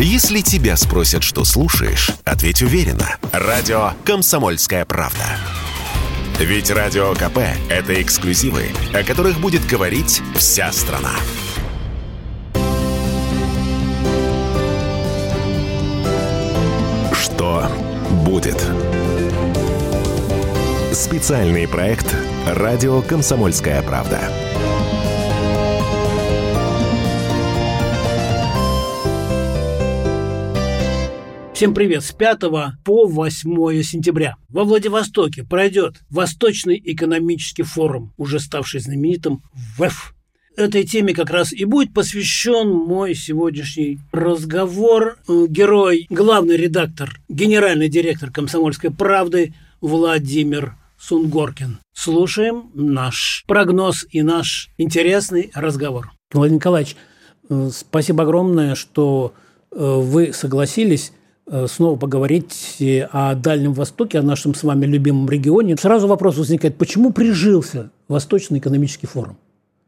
Если тебя спросят, что слушаешь, ответь уверенно. Радио «Комсомольская правда». Ведь Радио КП – это эксклюзивы, о которых будет говорить вся страна. Что будет? Специальный проект «Радио Комсомольская правда». Всем привет! С 5 по 8 сентября во Владивостоке пройдет Восточный экономический форум, уже ставший знаменитым ВЭФ. Этой теме как раз и будет посвящен мой сегодняшний разговор. Э, герой, главный редактор, генеральный директор «Комсомольской правды» Владимир Сунгоркин. Слушаем наш прогноз и наш интересный разговор. Владимир Николаевич, э, спасибо огромное, что э, вы согласились снова поговорить о Дальнем Востоке, о нашем с вами любимом регионе. Сразу вопрос возникает, почему прижился Восточный экономический форум?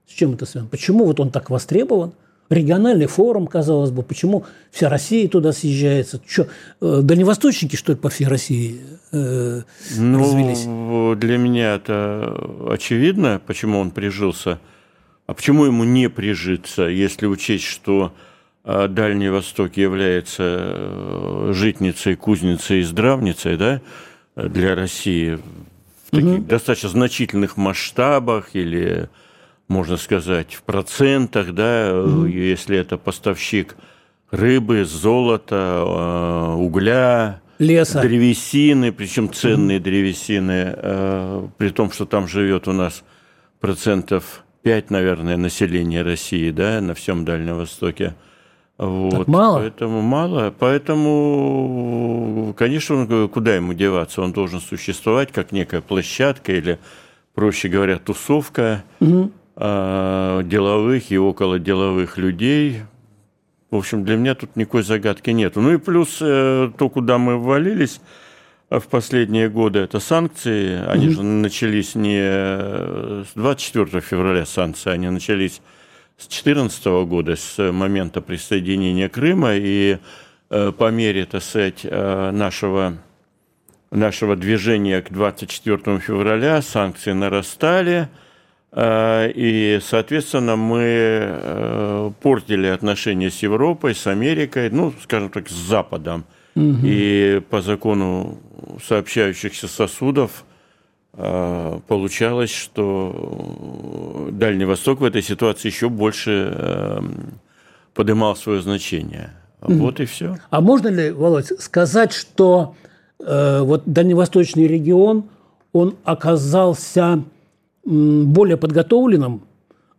С чем это связано? Почему вот он так востребован? Региональный форум, казалось бы, почему вся Россия туда съезжается? Что, э, дальневосточники, что ли, по всей России э, ну, развелись? Для меня это очевидно, почему он прижился. А почему ему не прижиться, если учесть, что Дальний Восток является э, житницей, кузницей и здравницей да, для России в таких угу. достаточно значительных масштабах или, можно сказать, в процентах, да, угу. если это поставщик рыбы, золота, э, угля, леса, древесины, причем ценные угу. древесины, э, при том, что там живет у нас процентов 5, наверное, населения России, да, на всем Дальнем Востоке – вот. Так мало? Поэтому мало. Поэтому, конечно, куда ему деваться? Он должен существовать как некая площадка или, проще говоря, тусовка угу. деловых и около деловых людей. В общем, для меня тут никакой загадки нет. Ну и плюс э, то, куда мы ввалились в последние годы, это санкции. Они угу. же начались не с 24 февраля санкции, они начались с 2014 года, с момента присоединения Крыма, и э, по мере, так сказать, э, нашего, нашего движения к 24 февраля санкции нарастали, э, и, соответственно, мы портили отношения с Европой, с Америкой, ну, скажем так, с Западом. Угу. И по закону сообщающихся сосудов – получалось, что Дальний Восток в этой ситуации еще больше эм, поднимал свое значение. Вот и все. А можно ли, Володь, сказать, что э, вот дальневосточный регион, он оказался более подготовленным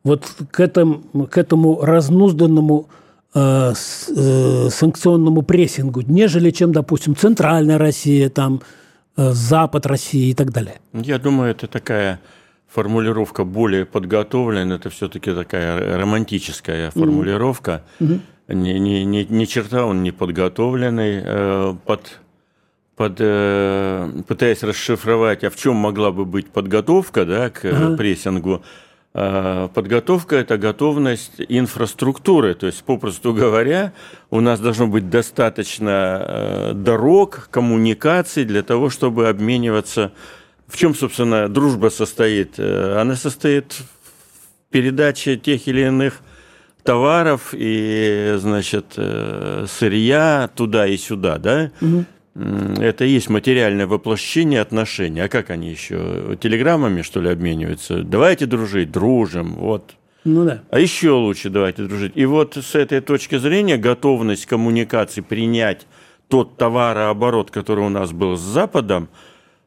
вот к этому, к этому разнузданному э, с, э, санкционному прессингу, нежели чем, допустим, Центральная Россия, там, Запад России и так далее? Я думаю, это такая формулировка более подготовленная, это все-таки такая романтическая формулировка. Mm-hmm. Не, не, не, не черта он не подготовленный, э, под, под, э, пытаясь расшифровать, а в чем могла бы быть подготовка да, к uh-huh. прессингу, Э, подготовка – это готовность инфраструктуры. То есть, попросту говоря, у нас должно быть достаточно э, дорог, коммуникаций для того, чтобы обмениваться. В чем, собственно, дружба состоит? Э, она состоит в передаче тех или иных товаров и, значит, сырья туда и сюда, да? Угу это и есть материальное воплощение отношений. А как они еще? Телеграммами, что ли, обмениваются? Давайте дружить, дружим, вот. Ну да. А еще лучше давайте дружить. И вот с этой точки зрения готовность коммуникации принять тот товарооборот, который у нас был с Западом,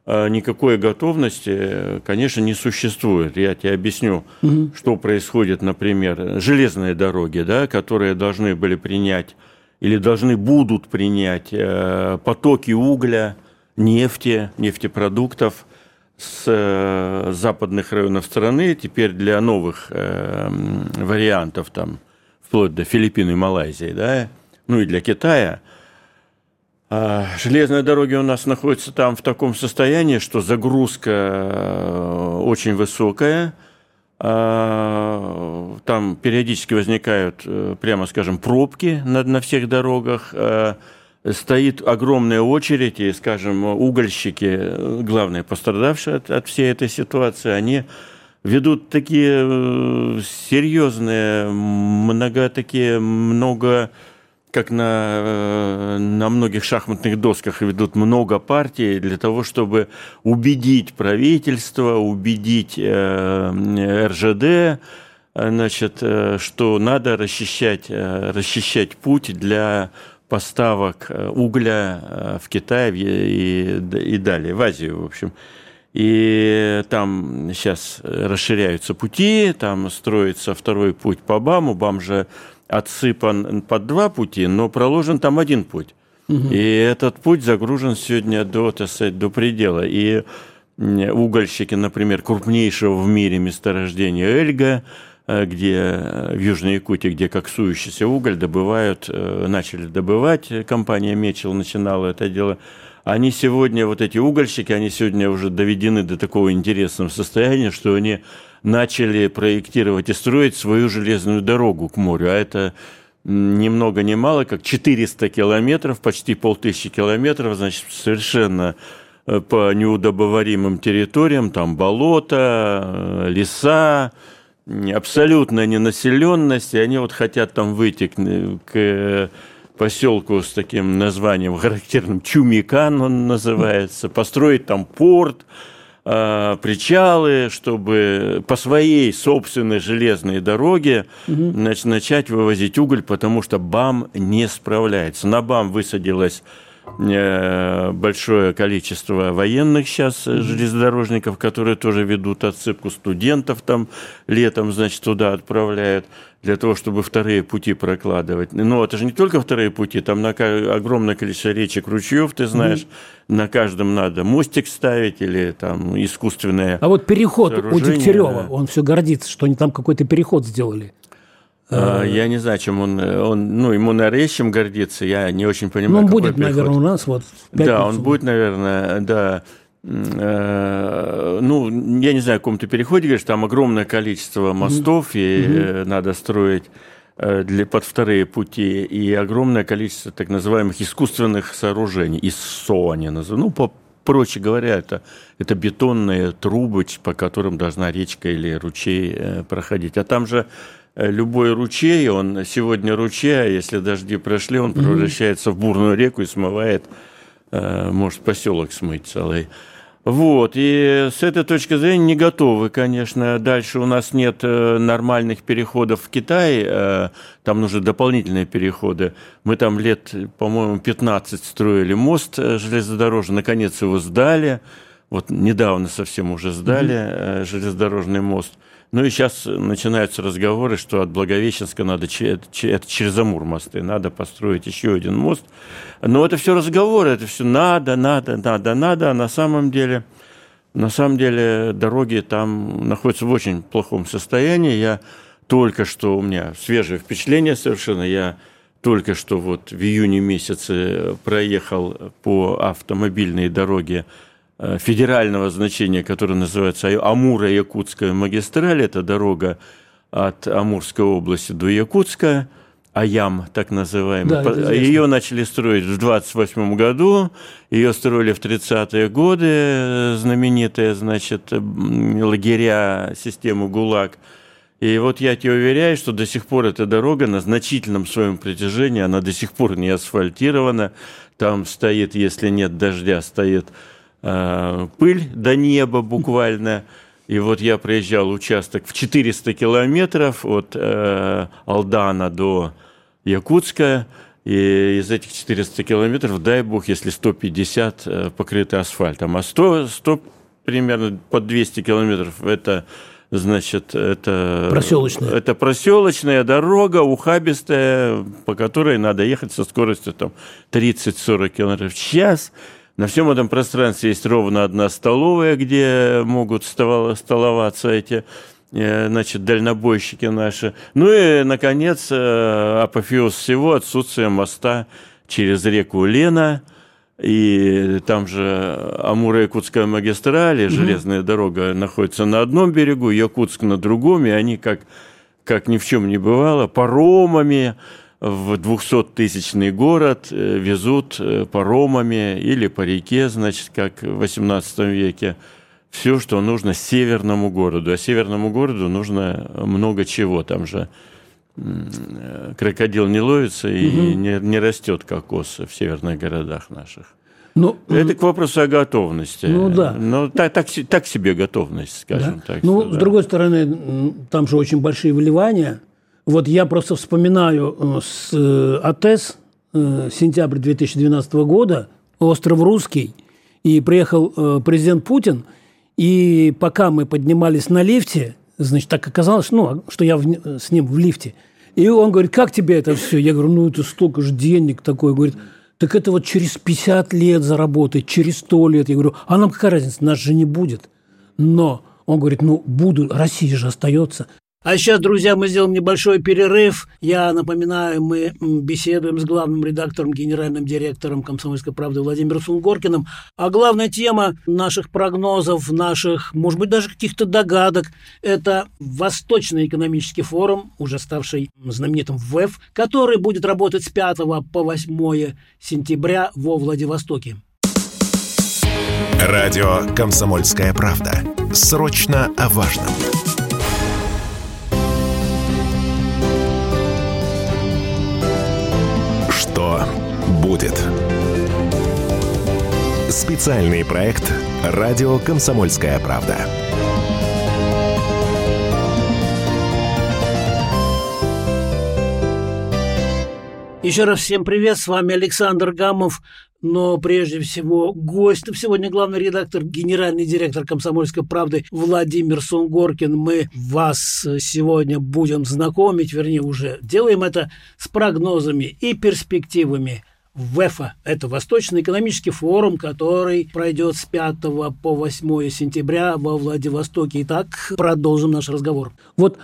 э, никакой готовности, конечно, не существует. Я тебе объясню, угу. что происходит, например, железные дороги, да, которые должны были принять или должны будут принять э, потоки угля, нефти, нефтепродуктов с э, западных районов страны, теперь для новых э, вариантов, там, вплоть до Филиппин и Малайзии, да, ну и для Китая. А железные дороги у нас находятся там в таком состоянии, что загрузка очень высокая – там периодически возникают, э, прямо скажем, пробки на, на всех дорогах, а, стоит огромная очередь, и, скажем, угольщики, главные пострадавшие от, от всей этой ситуации, они ведут такие э, серьезные, много такие, много как на, э, на многих шахматных досках ведут много партий для того, чтобы убедить правительство, убедить э, РЖД, значит, что надо расчищать, расчищать путь для поставок угля в Китай и, и далее, в Азию, в общем. И там сейчас расширяются пути, там строится второй путь по БАМу. БАМ же отсыпан под два пути, но проложен там один путь. Угу. И этот путь загружен сегодня до, так сказать, до предела. И угольщики, например, крупнейшего в мире месторождения Эльга, э, где в Южной Якутии, где коксующийся уголь добывают, э, начали добывать, компания Мечел начинала это дело, они сегодня, вот эти угольщики, они сегодня уже доведены до такого интересного состояния, что они начали проектировать и строить свою железную дорогу к морю. А это ни много ни мало, как 400 километров, почти полтысячи километров, значит, совершенно э, по неудобоваримым территориям, там болота, э, леса, абсолютная ненаселенность, и они вот хотят там выйти к, к поселку с таким названием характерным Чумикан он называется, построить там порт, э, причалы, чтобы по своей собственной железной дороге угу. значит, начать вывозить уголь, потому что БАМ не справляется. На БАМ высадилась большое количество военных сейчас mm-hmm. железнодорожников, которые тоже ведут отсыпку студентов там летом, значит, туда отправляют для того, чтобы вторые пути прокладывать. Но это же не только вторые пути, там на огромное количество речек, ручьев, ты знаешь, mm-hmm. на каждом надо мостик ставить или там искусственное. А вот переход у Дегтярева, он все гордится, что они там какой-то переход сделали. А, э, я не знаю, чем он, он, ну, ему, наверное, чем гордиться, я не очень понимаю. Ну, он будет, переход. наверное, у нас вот. Да, он будет, наверное, да. Э, ну, я не знаю, о каком-то переходе, говоришь, там огромное количество мостов, mm-hmm. и mm-hmm. надо строить для, под вторые пути, и огромное количество так называемых искусственных сооружений, ИСО они называют, ну, по, проще говоря, это, это бетонные трубы, по которым должна речка или ручей проходить. А там же Э, любой ручей, он сегодня ручей, а если дожди прошли, он превращается в бурную реку и смывает, э, может, поселок смыть целый. Вот, и с этой точки зрения не готовы, конечно. Дальше у нас нет э, нормальных переходов в Китай, там нужны дополнительные переходы. Мы там лет, по-моему, 15 строили мост железнодорожный, наконец его сдали. Вот недавно совсем уже сдали mm-hmm. железнодорожный мост – ну и сейчас начинаются разговоры, что от Благовещенска надо, это через Амур мосты, надо построить еще один мост. Но это все разговоры, это все надо, надо, надо, надо, а на самом деле, на самом деле дороги там находятся в очень плохом состоянии. Я только что, у меня свежее впечатление совершенно, я только что вот в июне месяце проехал по автомобильной дороге федерального значения, которая называется Амуро-Якутская магистраль. Это дорога от Амурской области до Якутска, Аям, так называемый. Да, ее начали строить в 28 году, ее строили в 30-е годы, знаменитые, значит, лагеря, систему ГУЛАГ. И вот я тебе уверяю, что до сих пор эта дорога на значительном своем протяжении, она до сих пор не асфальтирована. Там стоит, если нет дождя, стоит Э, пыль до неба буквально. И вот я проезжал участок в 400 километров от э, Алдана до Якутска. И из этих 400 километров, дай бог, если 150 э, покрыты асфальтом, а 100, 100 примерно под 200 километров это значит, это проселочная. это проселочная дорога, ухабистая, по которой надо ехать со скоростью там 30-40 километров в час. На всем этом пространстве есть ровно одна столовая, где могут столоваться эти э, значит, дальнобойщики наши. Ну и, наконец, э, апофеоз всего – отсутствие моста через реку Лена, и там же Амуро-Якутская магистраль, железная дорога находится на одном берегу, Якутск на другом, и они, как, как ни в чем не бывало, паромами в 200-тысячный город э, везут э, паромами или по реке, значит, как в XVIII веке, все, что нужно северному городу. А северному городу нужно много чего. Там же крокодил не ловится и угу. не, не растет кокос в северных городах наших. Ну, это к вопросу о готовности. Ну да. Ну, так, так, так себе готовность, скажем да? так. Ну, что, с да. другой стороны, там же очень большие вливания. Вот я просто вспоминаю э, с э, АТЭС э, сентябрь 2012 года, остров Русский, и приехал президент Путин, и пока мы поднимались на лифте, значит, так оказалось, ну, что я в, с ним в лифте. И он говорит, как тебе это все? Я говорю, ну, это столько же денег такое. Говорит, так это вот через 50 лет заработать, через 100 лет. Я говорю, а нам какая разница, нас же не будет. Но он говорит, ну, буду, Россия же остается. А сейчас, друзья, мы сделаем небольшой перерыв. Я напоминаю, мы беседуем с главным редактором, генеральным директором «Комсомольской правды» Владимиром Сунгоркиным. А главная тема наших прогнозов, наших, может быть, даже каких-то догадок – это Восточный экономический форум, уже ставший знаменитым ВЭФ, который будет работать с 5 по 8 сентября во Владивостоке. Радио «Комсомольская правда». Срочно о важном. Будет. Специальный проект «Радио Комсомольская правда». Еще раз всем привет, с вами Александр Гамов, но прежде всего гость. Сегодня главный редактор, генеральный директор «Комсомольской правды» Владимир Сунгоркин. Мы вас сегодня будем знакомить, вернее, уже делаем это с прогнозами и перспективами ВЭФа. Это Восточный экономический форум, который пройдет с 5 по 8 сентября во Владивостоке. Итак, продолжим наш разговор. Вот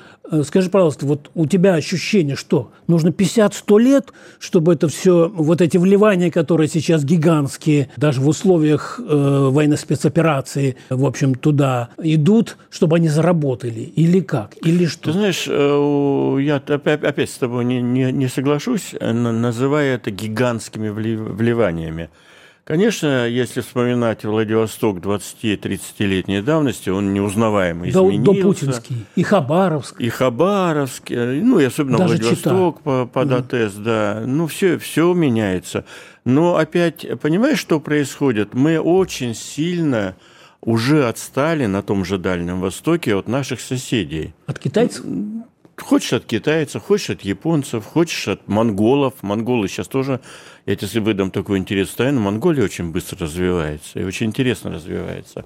скажи, пожалуйста, вот у тебя ощущение, что нужно 50-100 лет, чтобы это все, вот эти вливания, которые сейчас гигантские, даже в условиях э, военной спецоперации, в общем, туда идут, чтобы они заработали? Или как? Или что? Ты знаешь, э, я опять, с тобой не, не, не соглашусь, называя это гигантским этими вливаниями. Конечно, если вспоминать Владивосток 20-30-летней давности, он неузнаваемо изменился. До, Путинский. И Хабаровск. И Хабаровск, ну и особенно Даже Владивосток Чита. под да. АТС, да. Ну, все, все меняется. Но опять, понимаешь, что происходит? Мы очень сильно уже отстали на том же Дальнем Востоке от наших соседей. От китайцев? Хочешь от китайцев, хочешь от японцев, хочешь от монголов. Монголы сейчас тоже, я тебе выдам такую интересную тайну, Монголия очень быстро развивается и очень интересно развивается.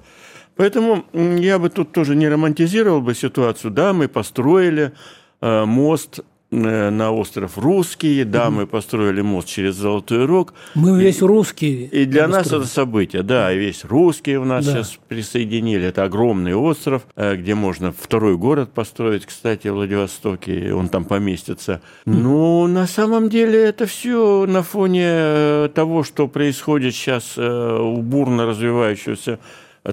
Поэтому я бы тут тоже не романтизировал бы ситуацию. Да, мы построили э, мост на остров Русский, да, мы построили мост через Золотой Рог. Мы весь русский. И для нас это событие, да, и весь русский у нас да. сейчас присоединили. Это огромный остров, э, где можно второй город построить, кстати, в Владивостоке, он там поместится. Но на самом деле это все на фоне э, того, что происходит сейчас у бурно развивающегося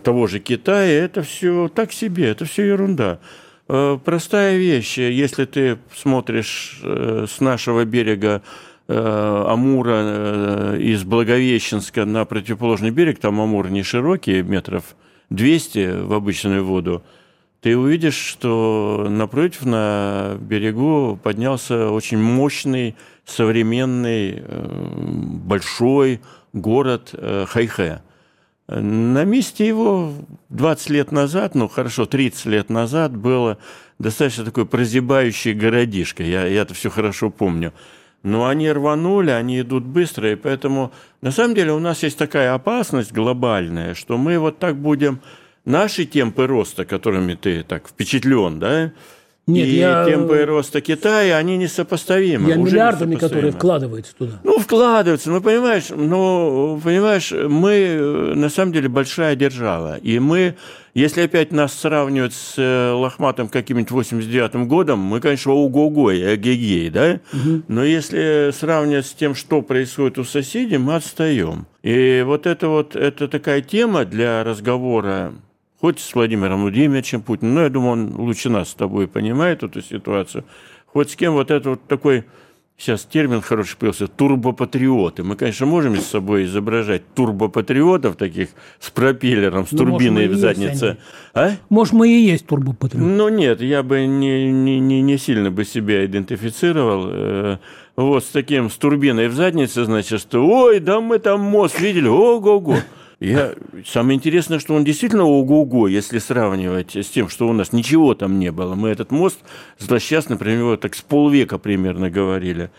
того же Китая, это все так себе, это все ерунда. Э, простая вещь. Если ты смотришь э, с нашего берега э, Амура из Благовещенска на противоположный берег, там Амур не широкий, метров 200 в обычную воду, ты увидишь, что напротив на берегу поднялся очень мощный, современный, большой город Хайхэ. На месте его 20 лет назад, ну хорошо, 30 лет назад было достаточно такой прозябающий городишко. Я, я это все хорошо помню. Но они рванули, они идут быстро, и поэтому на самом деле у нас есть такая опасность глобальная, что мы вот так будем наши темпы роста, которыми ты так впечатлен, да, Нет, и я... темпы роста Китая, они несопоставимы. Я миллиардами, которые вкладываются туда. Ну, вкладываются, ну, понимаешь, ну, понимаешь, мы э, на самом деле большая держава, и мы, если опять нас сравнивать с э, Лохматом каким-нибудь 89-м годом, мы, конечно, ого-го и эгегей, да, но если сравнивать с тем, что происходит у соседей, мы отстаем. И вот это вот, это такая тема для разговора хоть с Владимиром Владимировичем Путиным, но я думаю, он лучше нас с тобой понимает эту ситуацию, хоть с кем вот это вот такой, сейчас термин хороший появился, турбопатриоты. Мы, конечно, можем с собой изображать турбопатриотов таких с пропеллером, с Ну, турбиной может, в заднице. А? Может, мы и есть турбопатриот. Ну нет, я бы не, не, не, не сильно бы себя идентифицировал. э, Вот с таким, с турбиной в заднице, значит, что ой, да мы там мост видели, ого-го. Я... Самое интересное, что он действительно ого-го, если сравнивать с тем, что у нас ничего там не было. Мы этот мост злосчастно, него так с полвека примерно говорили.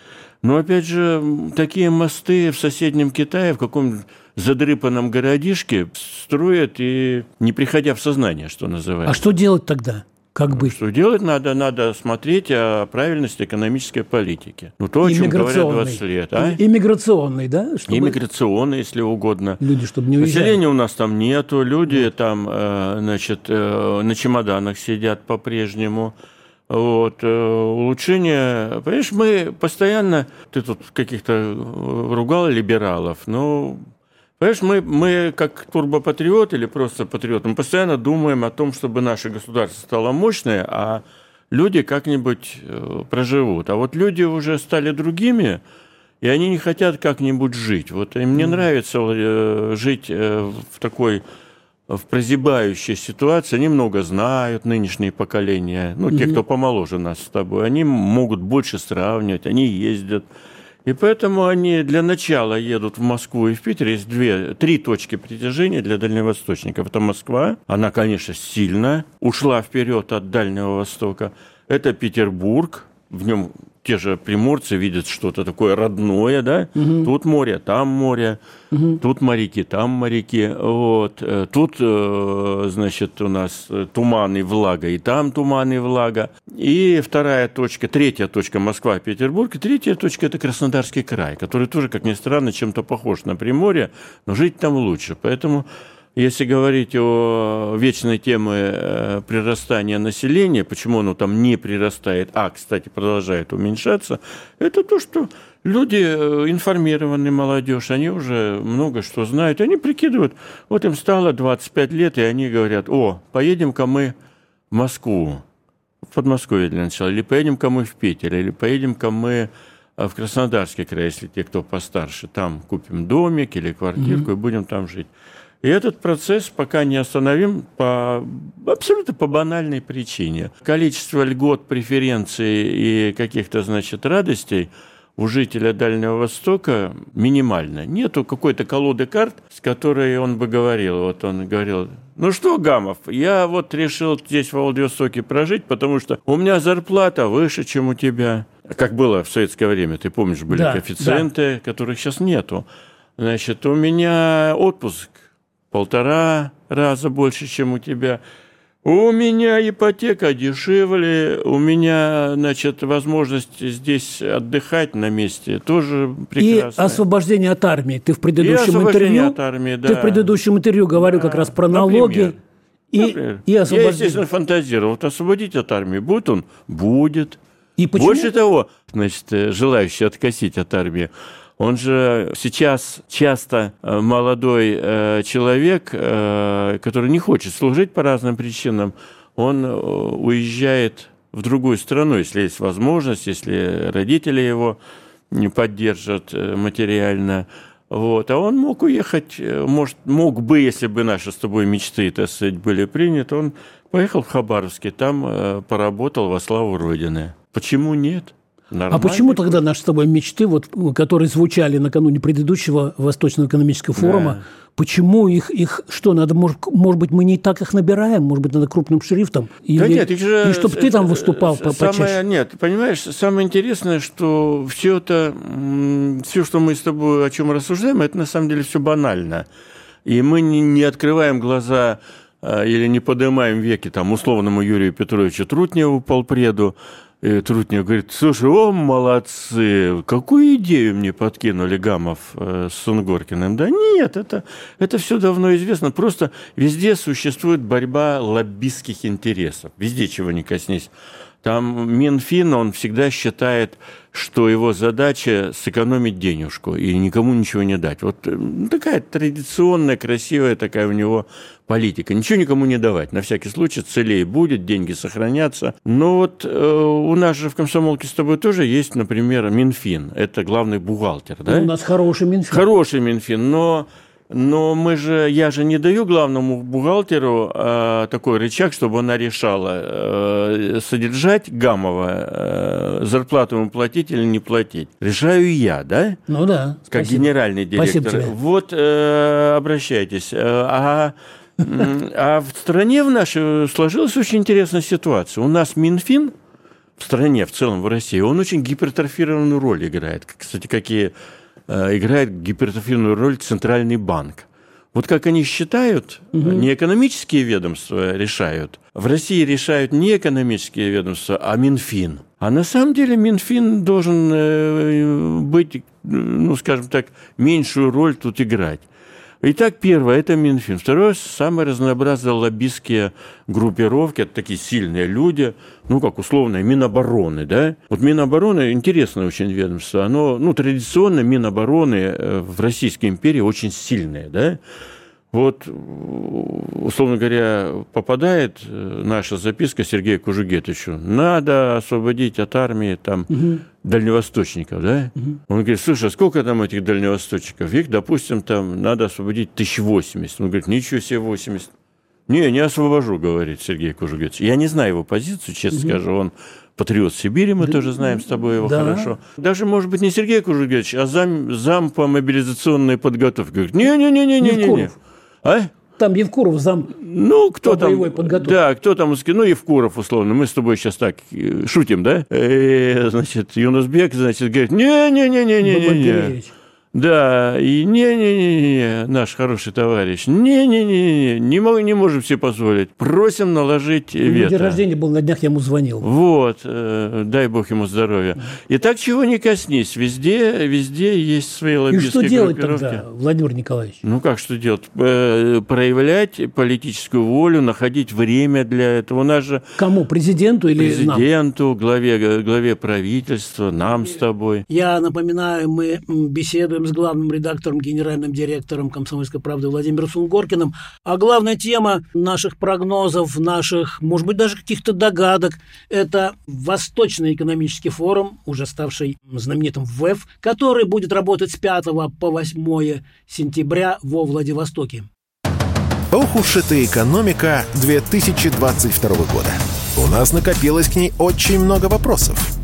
Но, опять же, такие мосты в соседнем Китае, в каком-нибудь задрыпанном городишке строят и не приходя в сознание, что называется. А что делать тогда? Как быть? Что делать надо? Надо смотреть о правильности экономической политики. Ну, то, о чем говорят 20 лет. А? Иммиграционный, да? Чтобы Иммиграционной, если угодно. люди, чтобы не уезжали. Населения у нас там нету, люди там, э, значит, э, на чемоданах сидят по-прежнему. Вот, э, улучшение, понимаешь, мы постоянно, ты тут каких-то ругал либералов, но Понимаешь, мы, мы как турбопатриот или просто патриот, мы постоянно думаем о том, чтобы наше государство стало мощное, а люди как-нибудь э, проживут. А вот люди уже стали другими, и они не хотят как-нибудь жить. Вот им не нравится э, жить э, в такой в прозябающей ситуации, они много знают, нынешние поколения, ну, те, кто помоложе нас с тобой, они могут больше сравнивать, они ездят. И поэтому они для начала едут в Москву и в Питер. Есть две, три точки притяжения для дальневосточников. Это Москва, она, конечно, сильно ушла вперед от Дальнего Востока. Это Петербург, в нем те же приморцы видят что-то такое родное, да? Тут море, там море, тут моряки, там моряки. Вот. Э, Тут, э, значит, у нас э, туман и влага, и там туман и влага. И вторая точка, третья точка Москва, Петербург. И третья точка – это Краснодарский край, который тоже, как ни странно, чем-то похож на Приморье, но жить там лучше. Поэтому если говорить о вечной теме э, прирастания населения, почему оно там не прирастает, а, кстати, продолжает уменьшаться, это то, что люди э, информированные, молодежь, они уже много что знают, они прикидывают, вот им стало 25 лет, и они говорят, о, поедем-ка мы в Москву, в Подмосковье для начала, или поедем-ка мы в Питер, или поедем-ка мы э, в Краснодарский край, если те, кто постарше, там купим домик или квартирку и будем там жить. И этот процесс пока не остановим по абсолютно по банальной причине. Количество льгот, преференций и каких-то, значит, радостей у жителя Дальнего Востока минимально. Нету какой-то колоды карт, с которой он бы говорил. Вот он говорил, ну что, Гамов, я вот решил здесь в Владивостоке прожить, потому что у меня зарплата выше, чем у тебя. Как было в советское время, ты помнишь, были Да, коэффициенты, которых сейчас нету. Значит, у меня отпуск полтора раза больше, чем у тебя. У меня ипотека дешевле, у меня, значит, возможность здесь отдыхать на месте тоже И прекрасная. освобождение от армии. Ты в И предыдущем интервью, от армии, да. ты в предыдущем интервью говорил как раз про Например. налоги и, Например. и Я, освобождение. естественно, фантазировал. Вот освободить от армии будет он? Будет. И почему? Больше того, значит, э, желающий откосить от армии, он же сейчас часто э, молодой э, человек, э, который не хочет служить по разным причинам, он уезжает в другую страну, если есть возможность, если родители его не поддержат материально. Вот. А он мог уехать, может, мог бы, если бы наши с тобой мечты, так сказать, были приняты, он поехал в Хабаровске, там поработал во славу Родины. Почему нет? А Нормально. почему тогда наши с тобой мечты, вот, которые звучали накануне предыдущего Восточного экономического форума, Да. почему их, их что, надо, может, может быть, мы не так их набираем, может быть, надо крупным шрифтом? Или, Да нет, же... и чтобы ты там выступал по, самое, почаще. Нет, понимаешь, самое интересное, что все это, все, что мы с тобой о чем рассуждаем, это на самом деле все банально. И мы не, не открываем глаза или не поднимаем веки там условному Юрию Петровичу Трутневу, полпреду, и Трутнев говорит, слушай, о, молодцы, какую идею мне подкинули Гамов э, с Сунгоркиным? Да нет, это, это все давно известно. Просто везде существует борьба лоббистских интересов. Везде чего не коснись. Там Минфин, он всегда считает, что его задача сэкономить денежку и никому ничего не дать. Вот э, такая традиционная, красивая такая у него политика. Ничего никому не давать. На всякий случай целей будет, деньги сохранятся. Но вот э, у нас же в комсомолке с тобой тоже есть, например, Минфин. Это главный бухгалтер. Да? Ну, у нас хороший Минфин. Хороший Минфин, но но мы же, я же не даю главному бухгалтеру э, такой рычаг, чтобы она решала, э, содержать Гамова, э, зарплату ему платить или не платить. Решаю я, да? Ну да. Как спасибо. генеральный директор. Спасибо тебе. Вот э, обращайтесь. Э, а, а в стране в нашей сложилась очень интересная ситуация. У нас Минфин в стране, в целом в России, он очень гипертрофированную роль играет. Кстати, какие Э, играет гипертрофированную роль Центральный банк. Вот как они считают, угу. не экономические ведомства решают. В России решают не экономические ведомства, а Минфин. А на самом деле Минфин должен э, быть, ну, скажем так, меньшую роль тут играть. Итак, первое – это Минфин. Второе – самые разнообразные лоббистские группировки, это такие сильные люди, ну, как условно, Минобороны, да? Вот Минобороны – интересное очень ведомство. Оно, ну, традиционно Минобороны э, в Российской империи очень сильное, да? Вот, условно говоря, попадает э, наша записка Сергею Кужугетовичу, надо освободить от армии там угу. Дальневосточников, да? Угу. Он говорит, слушай, а сколько там этих дальневосточников? Их, допустим, там надо освободить 1080. Он говорит, ничего себе 80. Не, не освобожу, говорит Сергей Кужугетович. Я не знаю его позицию, честно угу. скажу, он патриот Сибири, мы да, тоже знаем с тобой его да. хорошо. Даже, может быть, не Сергей Кужугетович, а зам, зам по мобилизационной подготовке. Говорит, не-не-не-не-не-не. А? Там Евкуров зам ну, кто по там, боевой подготовке. Да, кто там, ну, Евкуров, условно. Мы с тобой сейчас так э, шутим, да? Э, значит, Юнусбек, значит, говорит, не-не-не-не-не-не. Да, и не-не-не, наш хороший товарищ, не-не-не, не, не, не можем себе позволить. Просим наложить вето. День рождения был на днях, я ему звонил. Вот, э, дай бог ему здоровья. И так чего не коснись, везде, везде есть свои лоббистские И что делать тогда, Владимир Николаевич? Ну, как что делать? Э, проявлять политическую волю, находить время для этого. У нас же... Кому, президенту или Президенту, нам? главе, главе правительства, нам с тобой. Я напоминаю, мы беседуем с главным редактором, генеральным директором «Комсомольской правды» Владимиром Сунгоркиным. А главная тема наших прогнозов, наших, может быть, даже каких-то догадок – это Восточный экономический форум, уже ставший знаменитым ВЭФ, который будет работать с 5 по 8 сентября во Владивостоке. Ох уж эта экономика 2022 года. У нас накопилось к ней очень много вопросов.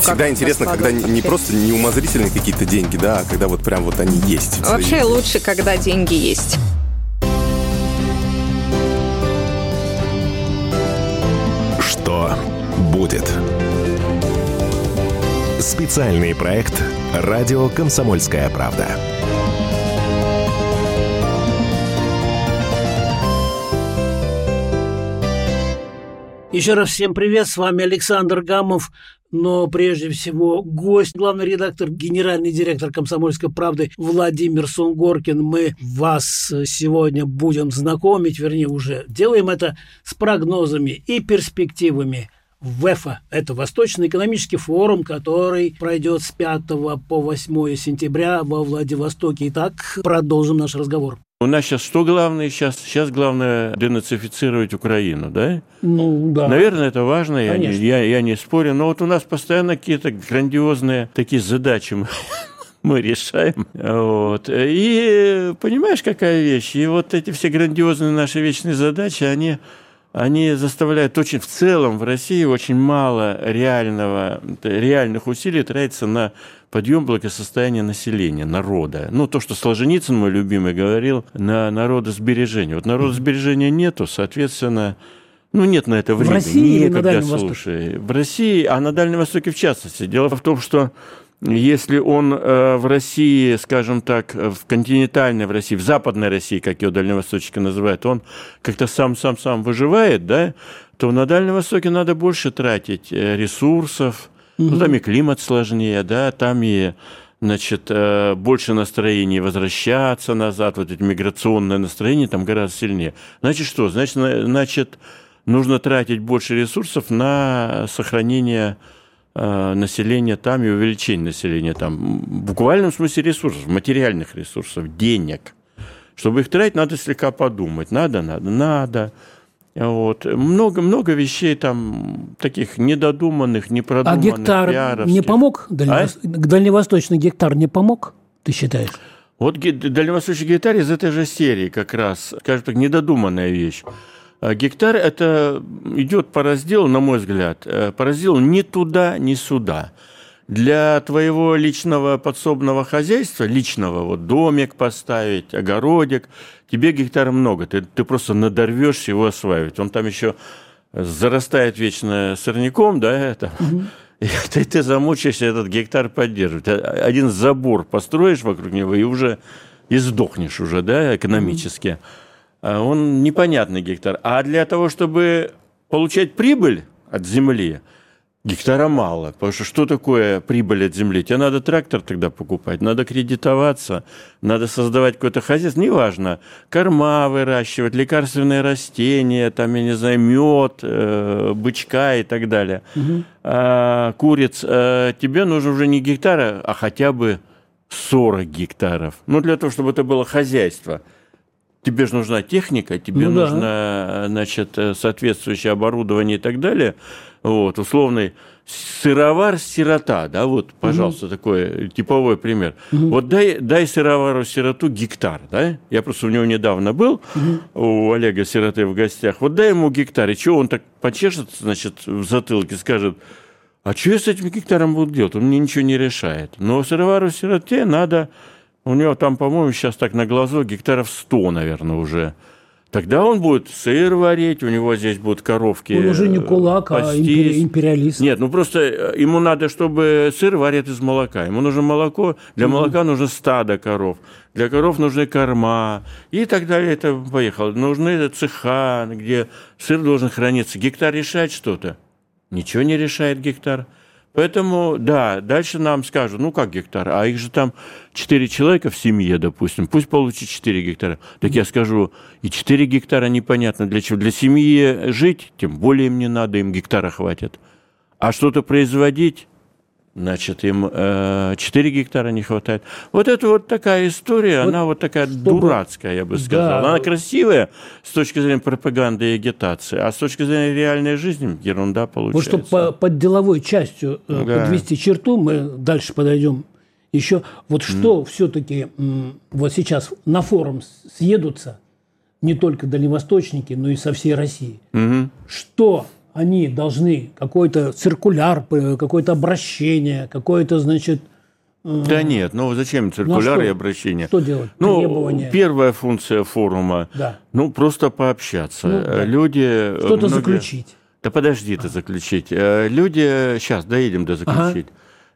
Всегда интересно, когда не просто не умозрительные какие-то деньги, да, а когда вот прям вот они есть. Вообще лучше, когда деньги есть. Что будет? Специальный проект «Радио Комсомольская правда». Еще раз всем привет, с вами Александр Гамов, но прежде всего гость, главный редактор, генеральный директор «Комсомольской правды» Владимир Сунгоркин. Мы вас сегодня будем знакомить, вернее, уже делаем это с прогнозами и перспективами ВЭФа. Это Восточный экономический форум, который пройдет с 5 по 8 сентября во Владивостоке. Итак, продолжим наш разговор. У нас сейчас что главное сейчас? Сейчас главное денацифицировать Украину, да? Ну, да. Наверное, это важно, я не, я, я не спорю. Но вот у нас постоянно какие-то грандиозные такие задачи мы, мы решаем. Вот. И понимаешь, какая вещь? И вот эти все грандиозные наши вечные задачи, они они заставляют очень в целом в России очень мало реального, реальных усилий тратится на подъем благосостояния населения, народа. Ну, то, что Солженицын, мой любимый, говорил, на народосбережение. Вот народосбережения нету, соответственно, ну, нет на это времени. В России или на Дальнем слушай. Востоке? В России, а на Дальнем Востоке в частности. Дело в том, что если он э, в России, скажем так, в континентальной в России, в западной России, как ее дальневосточники называют, он как-то сам-сам-сам выживает, да, то на Дальнем Востоке надо больше тратить э, ну, там и климат сложнее, да, там и значит, э, больше настроений возвращаться назад, вот эти миграционное настроение там гораздо сильнее. Значит, что? Значит, на- значит нужно тратить больше ресурсов на сохранение э, населения там и увеличение населения там. В буквальном смысле ресурсов, материальных ресурсов, денег. Чтобы их тратить, надо слегка подумать. Надо, надо, надо. Вот. Много-много вещей там таких недодуманных, А непродуманных, гектар не пиаровских. помог? А? Дальневос- Дальневосточный гектар не помог, ты считаешь? Вот дальневосточный гектар из этой же серии как раз, скажем так, недодуманная вещь. А Гектар – это идет по разделу, на мой взгляд, э, по разделу ни туда, ни сюда. Для твоего личного подсобного хозяйства, личного, вот домик поставить, огородик, тебе гектара много, ты, ты просто надорвешься его осваивать. Он там еще зарастает вечно сорняком, да, это. И ты, ты замучаешься этот гектар поддерживать. А- Один забор построишь вокруг него и уже и сдохнешь уже, да, экономически. А Он непонятный гектар. А для того, чтобы получать прибыль от земли, гектара мало. Потому что что такое прибыль от земли? Тебе надо трактор тогда покупать, надо кредитоваться, надо создавать какое-то хозяйство, неважно, корма выращивать, лекарственные растения, там, я не знаю, мед, э, бычка и так далее, А, куриц. э, тебе нужно уже не гектара, а хотя бы 40 гектаров. Ну, для того, чтобы это было хозяйство. Тебе же нужна техника, тебе Ну да. нужно, значит, э, соответствующее оборудование и так далее. Вот, условный сыровар-сирота, да, вот, пожалуйста, такой типовой пример. Вот дай, дай сыровару-сироту гектар, да, я просто у него недавно был, у Олега Сироты в гостях, вот дай ему гектар, и что он так почешет, значит, в затылке, скажет, а что я с этим гектаром буду делать? Он мне ничего не решает. Но сыровару-сироте надо... У него там, по-моему, сейчас так на глазу гектаров 100, наверное, уже. Тогда он будет сыр варить, у него здесь будут коровки Он уже не э, кулак, а пастись. импери- империалист. Нет, ну просто э, ему надо, чтобы сыр варят из молока. Ему нужно молоко, для молока нужно стадо коров, для коров нужны корма и так далее. Это поехало. Нужны цеха, где сыр должен храниться. Гектар решает что-то? Ничего не решает гектар. Поэтому, да, дальше нам скажут, ну как гектар, а их же там 4 человека в семье, допустим, пусть получит 4 гектара. Так я скажу, и 4 гектара непонятно для чего. Для семьи жить, тем более им не надо, им гектара хватит. А что-то производить, значит, им э, 4 гектара не хватает. Вот это вот такая история, Вот она вот такая чтобы- дурацкая, я бы сказал. Да. Она красивая с точки зрения пропаганды и агитации, а с точки зрения реальной жизни ерунда Вот получается. чтобы по- под деловой частью э, Да. подвести черту, мы дальше подойдем. Еще вот что все-таки вот сейчас на форум съедутся не только дальневосточники, но и со всей России. Мгм. Что они должны, какой-то циркуляр, э, какое-то обращение, какое-то, значит, э, Да нет, ну зачем циркуляр что? и обращение? что делать? Ну, Требования. первая функция форума, Да. ну, просто пообщаться. Ну, да. Люди... э, Что-то многие- заключить. Да подожди ты заключить. Э, Люди, сейчас доедем до заключить.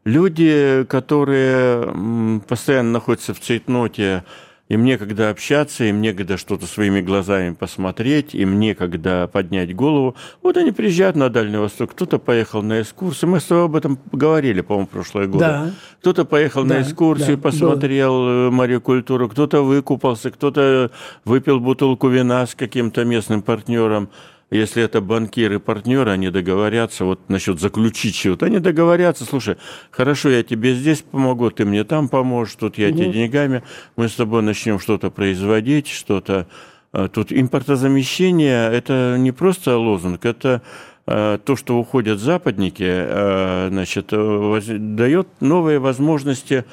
Люди, которые постоянно находятся в цейтноте, им некогда общаться, им некогда что-то своими глазами посмотреть, им некогда поднять голову. Вот они приезжают на Дальний Восток, кто-то поехал на экскурсию. Мы с тобой об этом говорили, по-моему, в прошлое годы. Да. Кто-то поехал Да, на экскурсию, да, посмотрел э, мореокультуру, кто-то выкупался, кто-то выпил бутылку вина с каким-то местным партнером. Если это банкиры, партнеры, они договорятся вот насчет заключить чего-то. Они договорятся, слушай, хорошо, я тебе здесь помогу, ты мне там поможешь, тут я тебе деньгами, мы с тобой начнем что-то производить, что-то... э, Тут импортозамещение – это не просто лозунг, это э, то, что уходят западники, э, значит, э, дает новые возможности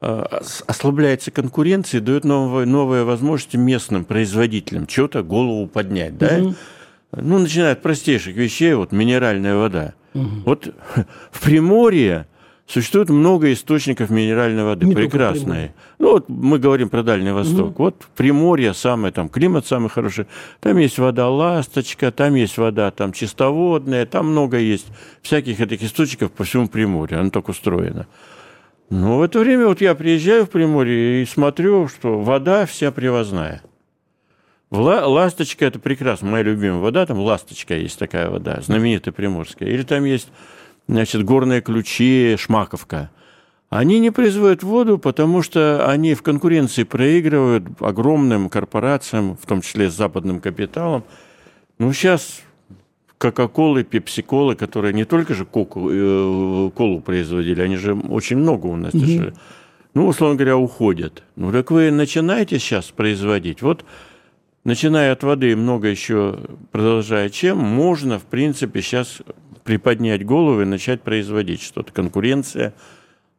ос- ослабляется конкуренция, дает новые, новые возможности местным производителям чего-то голову поднять, да? Ну, начиная от простейших вещей, вот минеральная вода. Угу. Вот в Приморье Существует много источников минеральной воды, Не прекрасные. Ну вот мы говорим про Дальний Восток. Угу. Вот Приморье самое, там климат самый хороший. Там есть вода ласточка, там есть вода там чистоводная, там много есть всяких этих источников по всему Приморью. Оно так устроено. Но в это время вот я приезжаю в Приморье и смотрю, что вода вся привозная. Ласточка – это прекрасно, моя любимая вода, там ласточка есть такая вода, знаменитая приморская. Или там есть значит, горные ключи, Шмаковка. Они не производят воду, потому что они в конкуренции проигрывают огромным корпорациям, в том числе с западным капиталом. Ну, сейчас Кока-колы, Пепси-колы, которые не только же коку, э, колу производили, они же очень много у нас угу. дешевле. Ну, условно говоря, уходят. Ну, так вы начинаете сейчас производить. Вот, начиная от воды, много еще продолжая чем, можно, в принципе, сейчас приподнять голову и начать производить что-то. Конкуренция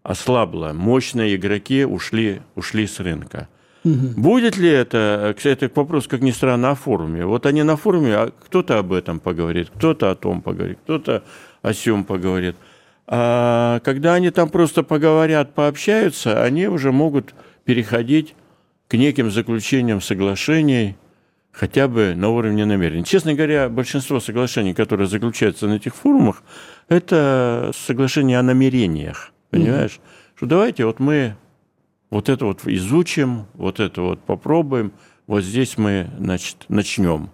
ослабла, мощные игроки ушли, ушли с рынка. Угу. Будет ли это, кстати, вопрос, как ни странно, о форуме. Вот они на форуме, а кто-то об этом поговорит, кто-то о том поговорит, кто-то о сем поговорит. А когда они там просто поговорят, пообщаются, они уже могут переходить к неким заключениям соглашений, хотя бы на уровне намерений. Честно говоря, большинство соглашений, которые заключаются на этих форумах, это соглашения о намерениях, понимаешь? Mm-hmm. Что давайте вот мы вот это вот изучим, вот это вот попробуем, вот здесь мы, значит, начнем.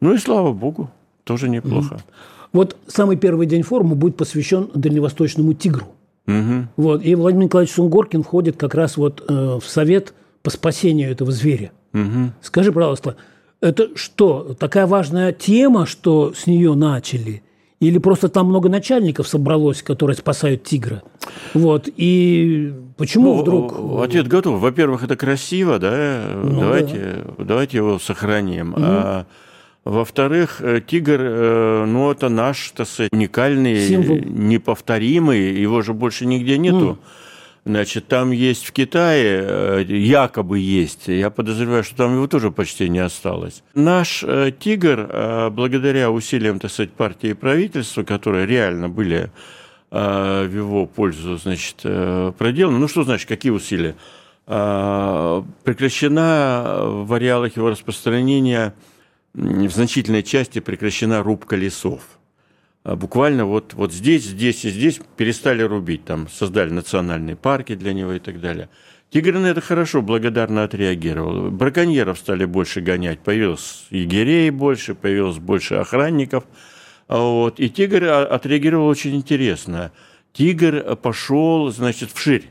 Ну и слава богу, тоже неплохо. Mm-hmm. Вот самый первый день форума будет посвящен дальневосточному тигру. Угу. Вот, и Владимир Николаевич Сунгоркин входит как раз вот э, в совет по спасению этого зверя. Угу. Скажи, пожалуйста, это что, такая важная тема, что с нее начали? Или просто там много начальников собралось, которые спасают тигра? Вот. И почему ну, вдруг... Ответ готов. Во-первых, это красиво, да? Ну, давайте, да. давайте его сохраним. Угу. А во-вторых, э, тигр, э, ну, это наш, так сказать, уникальный, Символ. неповторимый, его же больше нигде нету. Угу. Значит, там есть в Китае, э, якобы есть, я подозреваю, что там его тоже почти не осталось. Наш э, тигр, э, благодаря усилиям, так сказать, партии и правительства, которые реально были в его пользу, значит, проделаны, ну что значит, какие усилия? Прекращена в ареалах его распространения в значительной части прекращена рубка лесов. А буквально вот, вот здесь, здесь и здесь перестали рубить, там создали национальные парки для него и так далее. Тигр на это хорошо, благодарно отреагировал. Браконьеров стали больше гонять, появилось егерей больше, появилось больше охранников. А вот. И тигр отреагировал очень интересно. Тигр пошел, значит, вширь.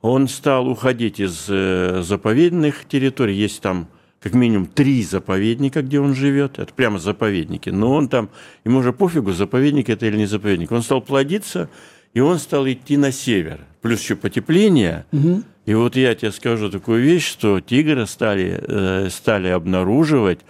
Он стал уходить из э, заповедных территорий, есть там как минимум три заповедника, где он живет, это прямо заповедники, но он там, ему уже пофигу, заповедник это или не заповедник, он стал плодиться, и он стал идти на север, плюс еще потепление, угу. и вот я тебе скажу такую вещь, что тигры стали, э, стали обнаруживать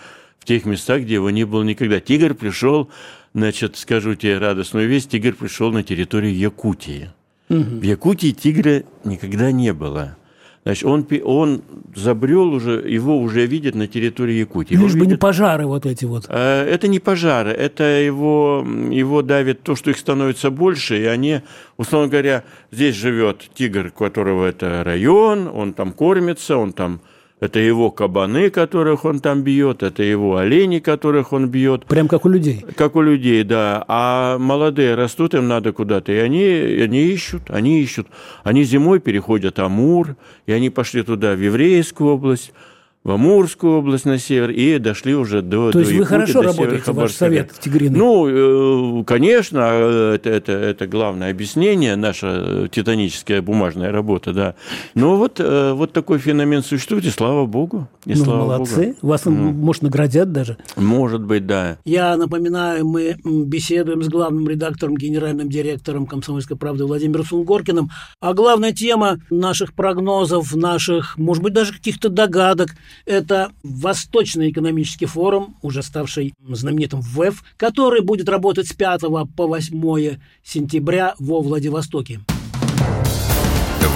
в тех местах, где его не было никогда. Тигр пришел, значит, скажу тебе радостную весть, тигр пришел на территорию Якутии. Угу. В Якутии тигра никогда не было. Значит, он, он забрел уже, его уже видят на территории Якутии. Лишь бы видят... не пожары вот эти вот. Э, это не пожары, это его, его давит то, что их становится больше, и они, условно говоря, здесь живет тигр, у которого это район, он там кормится, он там это его кабаны, которых он там бьет, это его олени, которых он бьет. Прям как у людей. Как у людей, да. А молодые растут, им надо куда-то, и они, они ищут, они ищут. Они зимой переходят Амур, и они пошли туда, в Еврейскую область, в Амурскую область на север и дошли уже до То есть Якутии, вы хорошо работаете, ваш совет в Тигриной? Ну, э, конечно, это, это, это главное объяснение, наша титаническая бумажная работа, да. Но вот, э, вот такой феномен существует, и слава богу. И ну, слава молодцы. Богу. Вас, mm. может, наградят даже? Может быть, да. Я напоминаю, мы беседуем с главным редактором, генеральным директором «Комсомольской правды» Владимиром Сунгоркиным, а главная тема наших прогнозов, наших, может быть, даже каких-то догадок – это Восточный экономический форум, уже ставший знаменитым ВЭФ, который будет работать с 5 по 8 сентября во Владивостоке.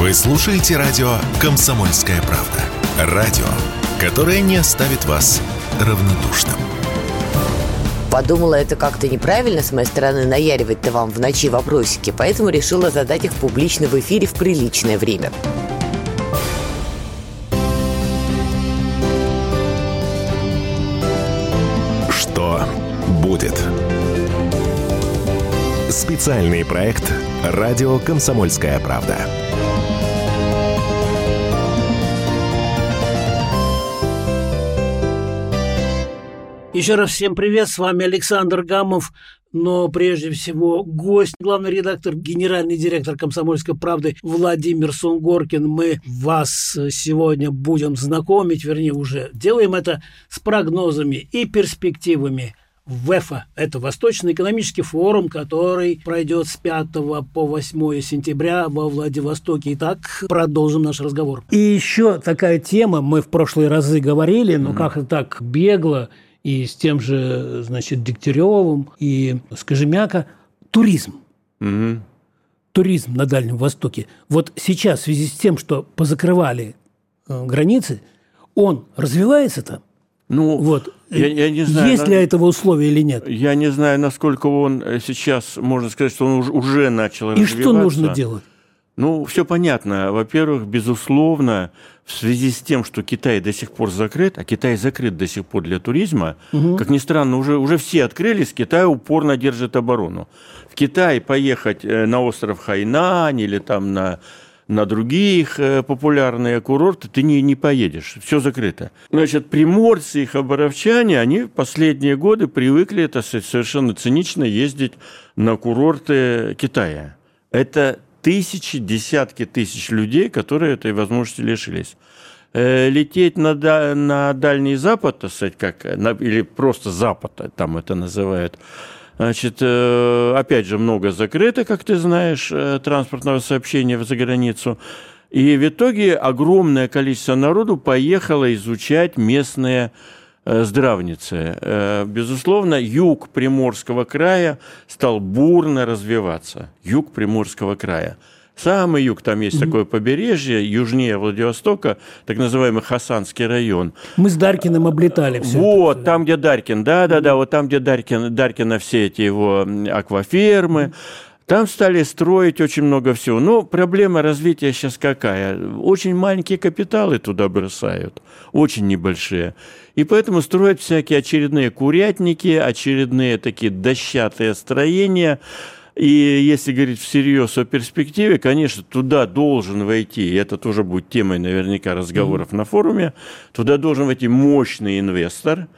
Вы слушаете радио «Комсомольская правда». Радио, которое не оставит вас равнодушным. Подумала, это как-то неправильно с моей стороны наяривать-то вам в ночи вопросики, поэтому решила задать их публично в эфире в приличное время. Будет? Специальный проект «Радио Комсомольская правда». Еще раз всем привет, с вами Александр Гамов, но прежде всего гость, главный редактор, генеральный директор «Комсомольской правды» Владимир Сунгоркин. Мы вас сегодня будем знакомить, вернее уже делаем это с прогнозами и перспективами ВЭФа. Это Восточный экономический форум, который пройдет с 5 по 8 сентября во Владивостоке. Итак, продолжим наш разговор. И еще такая тема, мы в прошлые разы говорили, но mm-hmm. как-то так бегло – и с тем же, значит, Дегтяревым, и с Кожемяка – туризм. Угу. Туризм на Дальнем Востоке. Вот сейчас в связи с тем, что позакрывали э, границы, он развивается там? Ну, вот. Я, я не знаю, есть на... для этого условия или нет? Я не знаю, насколько он э, сейчас, можно сказать, что он уже начал И развиваться. И что нужно делать? Ну, все понятно. Во-первых, безусловно, в связи с тем, что Китай до сих пор закрыт, а Китай закрыт до сих пор для туризма, угу. как ни странно, уже, уже все открылись, Китай упорно держит оборону. В Китай поехать э, на остров Хайнань или там на, на других э, популярные курорты ты не, не поедешь, все закрыто. Значит, приморцы и хабаровчане, они в последние годы привыкли, это совершенно цинично, ездить на курорты Китая. Это тысячи, десятки тысяч людей, которые этой возможности лишились. Э, лететь на, на Дальний Запад, так сказать, как, на, или просто Запад, там это называют, Значит, э, опять же, много закрыто, как ты знаешь, э, транспортного сообщения за границу. И в итоге огромное количество народу поехало изучать местные Э, здравницы. Безусловно, юг Приморского края стал бурно развиваться. Юг Приморского края. Самый юг, там есть mm-hmm. такое побережье, южнее Владивостока, так называемый Хасанский район. Мы с Даркиным облетали все. Вот, это. там, где Даркин, да-да-да, mm-hmm. вот там, где Даркин, Даркина все эти его аквафермы. Mm-hmm. Там стали строить очень много всего. Но проблема развития сейчас какая? Очень маленькие капиталы туда бросают, очень небольшие. И поэтому строят всякие очередные курятники, очередные такие дощатые строения. И если говорить всерьез о перспективе, конечно, туда должен войти, и это тоже будет темой наверняка разговоров mm-hmm. на форуме, туда должен войти мощный инвестор,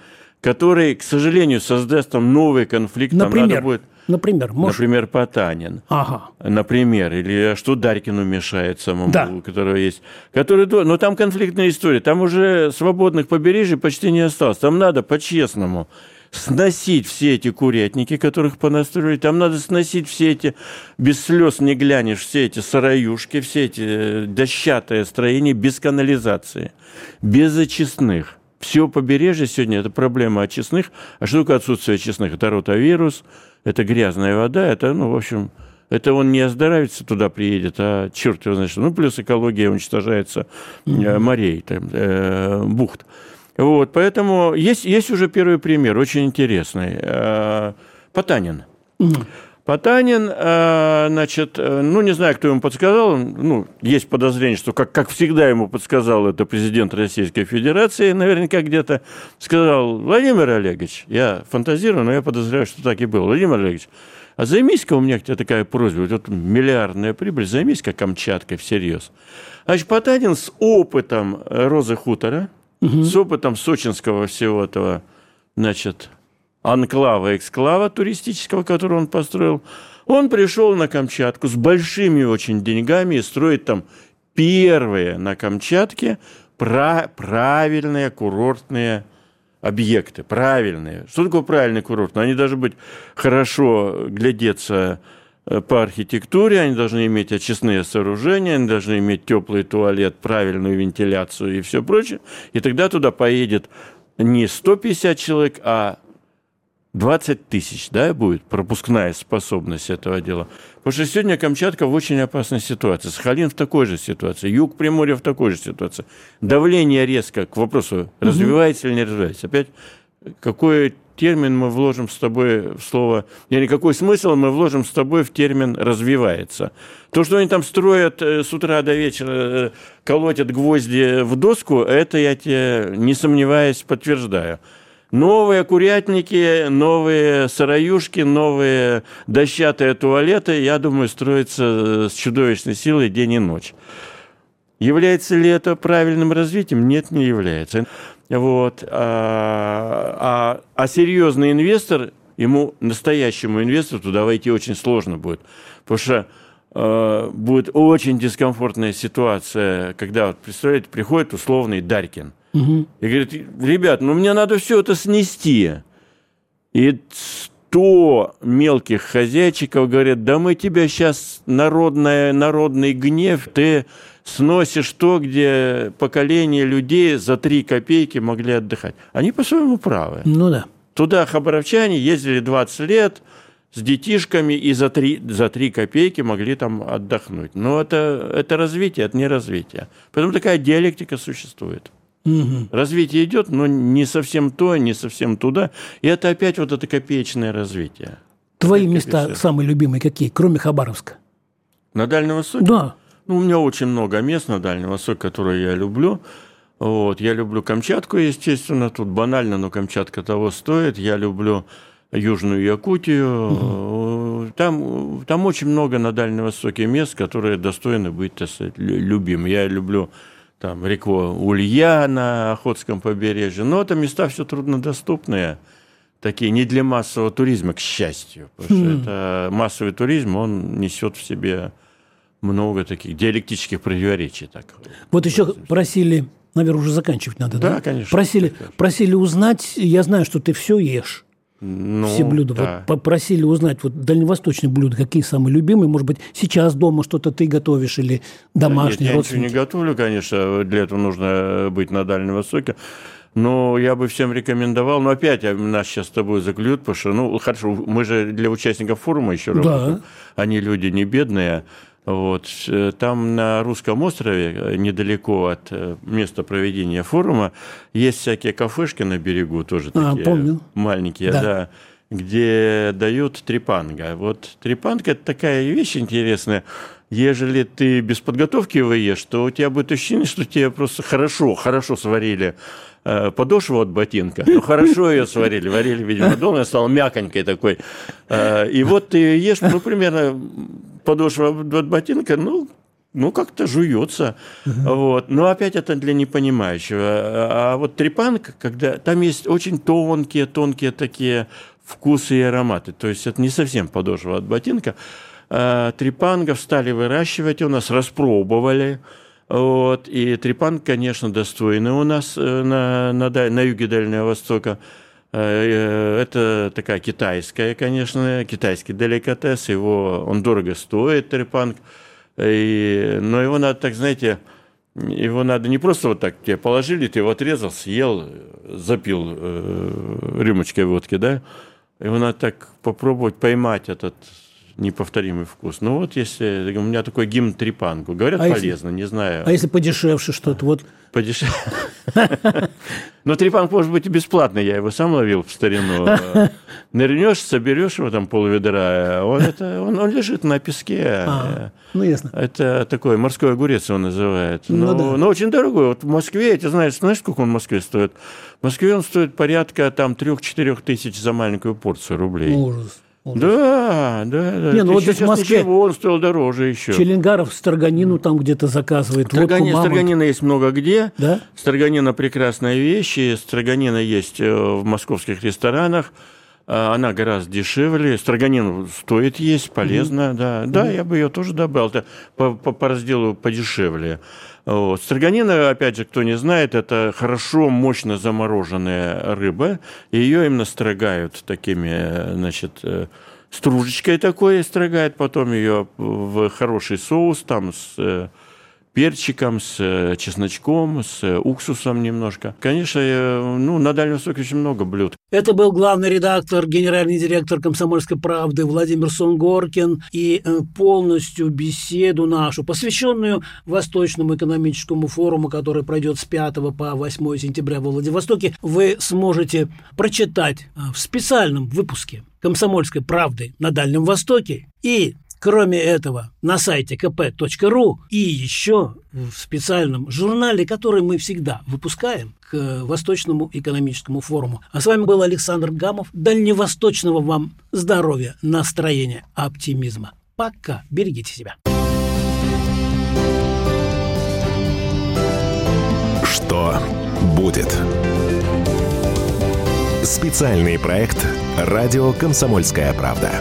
который, к сожалению, создаст там новый конфликт. Например? Там надо будет Например, может... Например, Потанин. Ага. Например, или что Дарькину мешает самому, да. у которого есть. Который, но там конфликтная история. Там уже свободных побережий почти не осталось. Там надо по-честному сносить все эти курятники, которых понастроили. Там надо сносить все эти, без слез не глянешь, все эти сараюшки, все эти э, дощатые строения без канализации, без очистных. Все побережье сегодня – это проблема очистных. А что такое отсутствие очистных? Это ротавирус, это грязная вода, это, ну, в общем, это он не оздоровится, туда приедет, а черт его знает что. Ну, плюс экология уничтожается mm-hmm. морей, там, э, бухт. Вот, поэтому есть, есть уже первый пример, очень интересный. Э, Потанин. Потанин, э, значит, э, ну, не знаю, кто ему подсказал, ну, есть подозрение, что, как, как всегда ему подсказал это президент Российской Федерации, наверняка где-то сказал, Владимир Олегович, я фантазирую, но я подозреваю, что так и было, Владимир Олегович, а займись-ка у меня тебе такая просьба, вот тут миллиардная прибыль, займись-ка Камчаткой всерьез. Значит, Потанин с опытом Розы Хутора, угу. с опытом сочинского всего этого, значит, анклава, эксклава туристического, который он построил, он пришел на Камчатку с большими очень деньгами и строит там первые на Камчатке правильные курортные объекты, правильные. Что такое правильный курорт? Ну, они должны быть хорошо глядеться по архитектуре, они должны иметь очистные сооружения, они должны иметь теплый туалет, правильную вентиляцию и все прочее. И тогда туда поедет не 150 человек, а 20 тысяч, да, будет пропускная способность этого дела. Потому что сегодня Камчатка в очень опасной ситуации. Сахалин в такой же ситуации. Юг Приморья в такой же ситуации. Давление резко к вопросу, развивается или не развивается. Опять какой термин мы вложим с тобой в слово, или какой смысл мы вложим с тобой в термин «развивается». То, что они там строят э, с утра до вечера, э, колотят гвозди в доску, это я тебе, не сомневаясь, подтверждаю. Новые курятники, новые сыроюшки, новые дощатые туалеты, я думаю, строятся с чудовищной силой день и ночь. Является ли это правильным развитием? Нет, не является. Вот. А, а, а серьезный инвестор, ему, настоящему инвестору, туда войти очень сложно будет. Потому что э, будет очень дискомфортная ситуация, когда, вот, представляете, приходит условный Дарькин угу. и говорит, ребят, ну мне надо все это снести. И сто мелких хозяйчиков говорят, да мы тебя сейчас народная, народный гнев, ты сносишь то, где поколение людей за три копейки могли отдыхать. Они по-своему правы. Ну да. Туда хабаровчане ездили 20 лет с детишками и за три, за три копейки могли там отдохнуть. Но это, это развитие, это не развитие. Поэтому такая диалектика существует. Угу. Развитие идет, но не совсем то, не совсем туда. И это опять вот это копеечное развитие. Твои места самые любимые какие, кроме Хабаровска? На Дальнем Востоке? Да. Ну, у меня очень много мест на Дальнем Востоке, которые я люблю. Вот. Я люблю Камчатку, естественно. Тут банально, но Камчатка того стоит. Я люблю Южную Якутию. Угу. Там, там очень много на Дальнем Востоке мест, которые достойны быть, так сказать, любим. Я люблю там реку Улья на Охотском побережье. Но это места все труднодоступные такие не для массового туризма, к счастью. Потому что хм. это массовый туризм, он несет в себе много таких диалектических противоречий. Так. Вот еще просили, наверное, уже заканчивать надо, да? Да, конечно. Просили, просили узнать, я знаю, что ты все ешь. Ну, все блюда. Да. Вот попросили узнать вот дальневосточные блюда, какие самые любимые. Может быть, сейчас дома что-то ты готовишь или домашние да нет, я ничего не готовлю, конечно. Для этого нужно быть на Дальнем Востоке. Но я бы всем рекомендовал, но опять нас сейчас с тобой заклюют, потому что, ну, хорошо, мы же для участников форума еще работаем. Да. Они люди не бедные. Вот. Э, там на Русском острове, э, недалеко от э, места проведения форума, есть всякие кафешки на берегу, тоже а, такие помню. маленькие, да. да, где дают трепанга. Вот трепанга – это такая вещь интересная. Ежели ты без подготовки его ешь, то у тебя будет ощущение, что тебе просто хорошо, хорошо сварили подошву от ботинка. Ну, хорошо ее сварили. Варили, видимо, долго, стала мяконькой такой. И вот ты ешь, ну, примерно подошва от ботинка, ну, ну, как-то жуется. Uh-huh. Вот. Но опять это для непонимающего. А вот трепанг, когда там есть очень тонкие, тонкие такие вкусы и ароматы. То есть это не совсем подошва от ботинка. А трепангов стали выращивать у нас, распробовали. Вот. И трепанг, конечно, достойный у нас э, на, на, на юге Дальнего Востока. Э, это такая китайская, конечно, китайский деликатес. Его, он дорого стоит, трепанг. И, но его надо, так знаете, его надо не просто вот так тебе положили, ты его отрезал, съел, запил э, рюмочкой водки, да? Его надо так попробовать поймать этот неповторимый вкус. Ну вот если у меня такой гимн трепангу, говорят а полезно, если, не знаю. А если подешевше что-то вот? Подешевше. Но трепанг может быть и бесплатный, я его сам ловил в старину. Нырнешь, соберешь его там пол ведра, он, это, он, он лежит на песке. А, ну ясно. Это такой морской огурец его называют. Ну, но, да. но очень дорогой. Вот в Москве, ты знаешь, знаешь, сколько он в Москве стоит? В Москве он стоит порядка там 3-4 тысяч за маленькую порцию рублей. Ужас. Да, да, да. Не, ну вот здесь в Москве ничего, он стоил дороже еще. Челенгаров строганину там где-то заказывает. Строгани, строганина есть много где. Да? Строганина прекрасная вещь. И строганина есть э, в московских ресторанах. А, она гораздо дешевле. Строганину стоит есть, полезно, угу. да. Да, угу. я бы ее тоже добавил. По, по, по разделу подешевле. Вот. Строганина, опять же, кто не знает, это хорошо, мощно замороженная рыба. И ее именно строгают такими, значит, э, стружечкой такой строгают, потом ее в хороший соус там с э, перчиком, с э, чесночком, с э, уксусом немножко. Конечно, э, ну, на Дальнем Востоке очень много блюд. Это был главный редактор, генеральный директор «Комсомольской правды» Владимир Сонгоркин. И полностью беседу нашу, посвященную Восточному экономическому форуму, который пройдет с 5 по 8 сентября во Владивостоке, вы сможете прочитать в специальном выпуске «Комсомольской правды» на Дальнем Востоке и Кроме этого, на сайте kp.ru и еще в специальном журнале, который мы всегда выпускаем к Восточному экономическому форуму. А с вами был Александр Гамов. Дальневосточного вам здоровья, настроения, оптимизма. Пока. Берегите себя. Что будет? Специальный проект «Радио Комсомольская правда».